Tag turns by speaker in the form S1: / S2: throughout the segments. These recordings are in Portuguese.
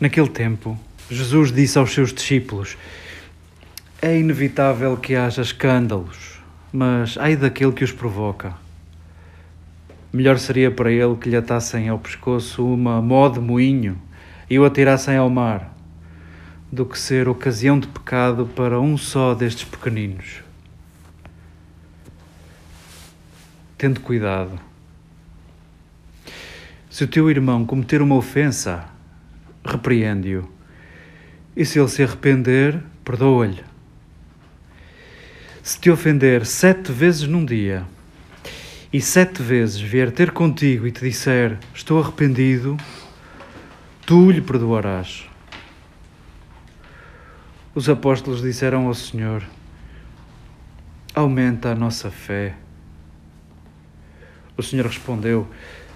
S1: Naquele tempo, Jesus disse aos seus discípulos: É inevitável que haja escândalos, mas ai daquele que os provoca. Melhor seria para ele que lhe atassem ao pescoço uma mó de moinho e o atirassem ao mar, do que ser ocasião de pecado para um só destes pequeninos. Tendo cuidado. Se o teu irmão cometer uma ofensa, repreende-o. E se ele se arrepender, perdoa-lhe. Se te ofender sete vezes num dia, e sete vezes vier ter contigo e te disser: Estou arrependido, tu lhe perdoarás. Os apóstolos disseram ao Senhor: Aumenta a nossa fé. O Senhor respondeu: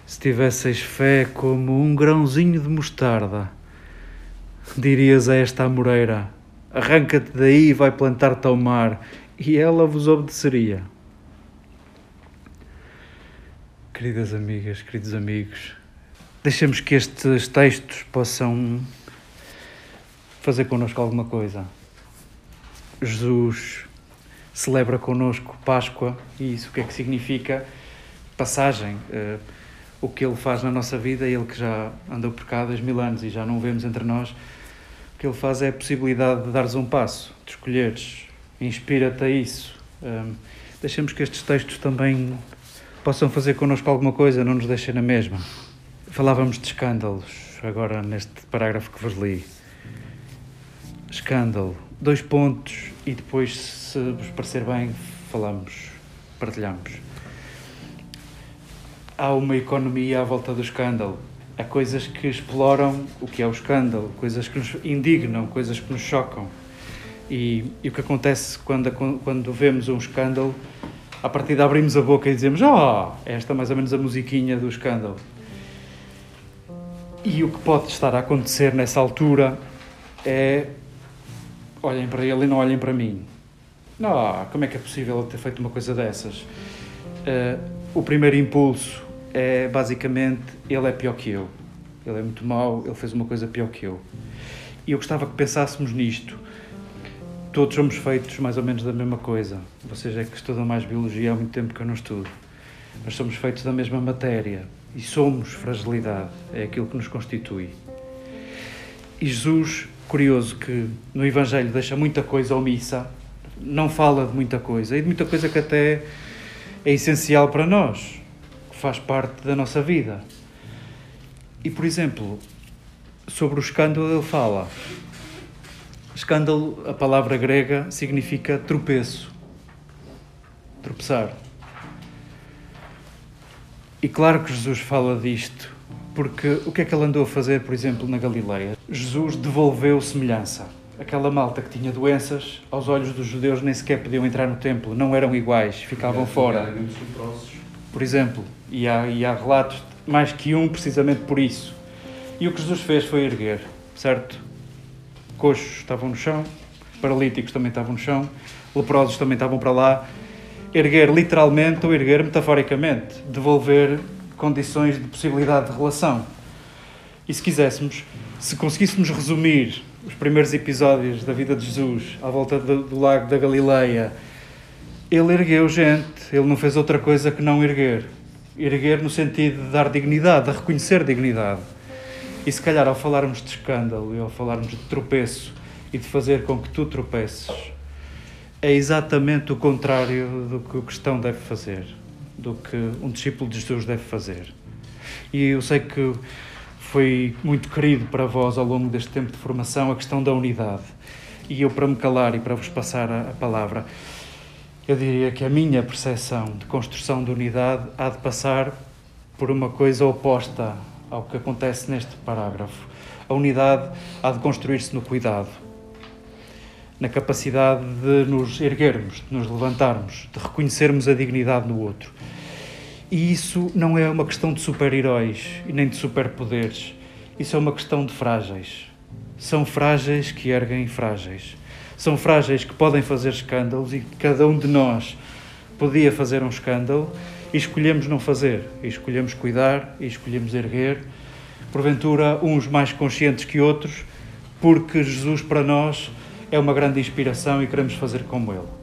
S1: Se tivesseis fé como um grãozinho de mostarda, dirias a esta amoreira: Arranca-te daí e vai plantar-te ao mar, e ela vos obedeceria. Queridas amigas, queridos amigos, deixemos que estes textos possam fazer connosco alguma coisa. Jesus celebra connosco Páscoa e isso o que é que significa? Passagem. Uh, o que ele faz na nossa vida, ele que já andou por cá há dois mil anos e já não o vemos entre nós, o que ele faz é a possibilidade de dares um passo, de escolheres, inspira-te a isso. Um, deixemos que estes textos também possam fazer connosco alguma coisa, não nos deixem na mesma. Falávamos de escândalos, agora neste parágrafo que vos li. Escândalo, dois pontos, e depois, se vos parecer bem, falamos, partilhamos. Há uma economia à volta do escândalo. Há coisas que exploram o que é o escândalo, coisas que nos indignam, coisas que nos chocam. E, e o que acontece quando, quando vemos um escândalo a partir de abrimos a boca e dizemos oh, esta é mais ou menos a musiquinha do escândalo. E o que pode estar a acontecer nessa altura é olhem para ele e não olhem para mim. Não, como é que é possível ele ter feito uma coisa dessas? Uh, o primeiro impulso é basicamente ele é pior que eu. Ele é muito mau, ele fez uma coisa pior que eu. E eu gostava que pensássemos nisto todos somos feitos mais ou menos da mesma coisa. Vocês é que estudam mais biologia há muito tempo que eu não estudo. Mas somos feitos da mesma matéria e somos fragilidade, é aquilo que nos constitui. E Jesus, curioso que no Evangelho deixa muita coisa omissa, não fala de muita coisa, e de muita coisa que até é essencial para nós, faz parte da nossa vida. E, por exemplo, sobre o escândalo ele fala Escândalo, a palavra grega, significa tropeço. Tropeçar. E claro que Jesus fala disto, porque o que é que ele andou a fazer, por exemplo, na Galileia? Jesus devolveu semelhança. Aquela malta que tinha doenças, aos olhos dos judeus nem sequer podiam entrar no templo, não eram iguais, ficavam fora. Por exemplo, e há, e há relatos, mais que um, precisamente por isso. E o que Jesus fez foi erguer, certo? coxos estavam no chão, paralíticos também estavam no chão, leprosos também estavam para lá. Erguer literalmente ou erguer metaforicamente, devolver condições de possibilidade de relação. E se quiséssemos, se conseguíssemos resumir os primeiros episódios da vida de Jesus à volta do, do lago da Galileia, ele ergueu gente, ele não fez outra coisa que não erguer. Erguer no sentido de dar dignidade, de reconhecer dignidade. E se calhar ao falarmos de escândalo e ao falarmos de tropeço e de fazer com que tu tropeces, é exatamente o contrário do que o cristão deve fazer, do que um discípulo de Jesus deve fazer. E eu sei que foi muito querido para vós ao longo deste tempo de formação a questão da unidade. E eu, para me calar e para vos passar a, palavra, eu diria que a minha percepção de construção de unidade há de passar por uma coisa oposta ao que acontece neste parágrafo. A unidade há de construir-se no cuidado, na capacidade de nos erguermos, de nos levantarmos, de reconhecermos a dignidade no outro. E isso não é uma questão de super-heróis e nem de superpoderes. Isso é uma questão de frágeis. São frágeis que erguem frágeis. São frágeis que podem fazer escândalos e cada um de nós podia fazer um escândalo e escolhemos não fazer, e escolhemos cuidar, e escolhemos erguer, porventura uns mais conscientes que outros, porque Jesus para nós é uma grande inspiração e queremos fazer como Ele.